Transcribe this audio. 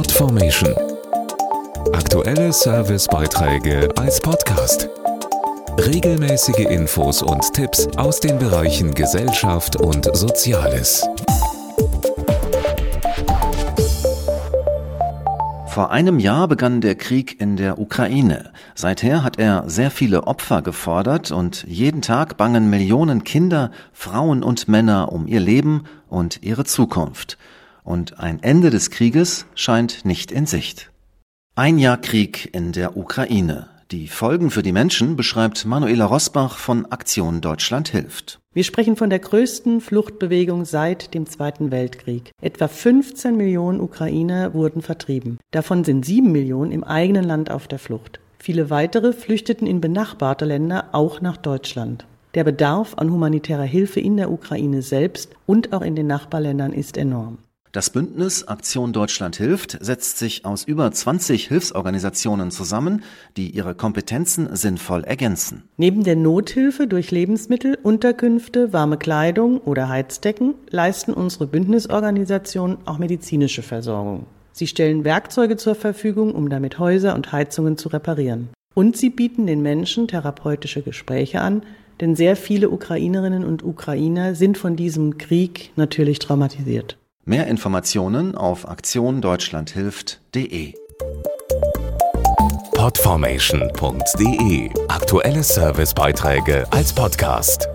Podformation. Aktuelle Servicebeiträge als Podcast. Regelmäßige Infos und Tipps aus den Bereichen Gesellschaft und Soziales. Vor einem Jahr begann der Krieg in der Ukraine. Seither hat er sehr viele Opfer gefordert und jeden Tag bangen Millionen Kinder, Frauen und Männer um ihr Leben und ihre Zukunft. Und ein Ende des Krieges scheint nicht in Sicht. Ein Jahr Krieg in der Ukraine. Die Folgen für die Menschen beschreibt Manuela Rosbach von Aktion Deutschland hilft. Wir sprechen von der größten Fluchtbewegung seit dem Zweiten Weltkrieg. Etwa 15 Millionen Ukrainer wurden vertrieben. Davon sind sieben Millionen im eigenen Land auf der Flucht. Viele weitere flüchteten in benachbarte Länder, auch nach Deutschland. Der Bedarf an humanitärer Hilfe in der Ukraine selbst und auch in den Nachbarländern ist enorm. Das Bündnis Aktion Deutschland hilft setzt sich aus über 20 Hilfsorganisationen zusammen, die ihre Kompetenzen sinnvoll ergänzen. Neben der Nothilfe durch Lebensmittel, Unterkünfte, warme Kleidung oder Heizdecken leisten unsere Bündnisorganisationen auch medizinische Versorgung. Sie stellen Werkzeuge zur Verfügung, um damit Häuser und Heizungen zu reparieren. Und sie bieten den Menschen therapeutische Gespräche an, denn sehr viele Ukrainerinnen und Ukrainer sind von diesem Krieg natürlich traumatisiert. Mehr Informationen auf aktiondeutschlandhilft.de. Podformation.de Aktuelle Servicebeiträge als Podcast.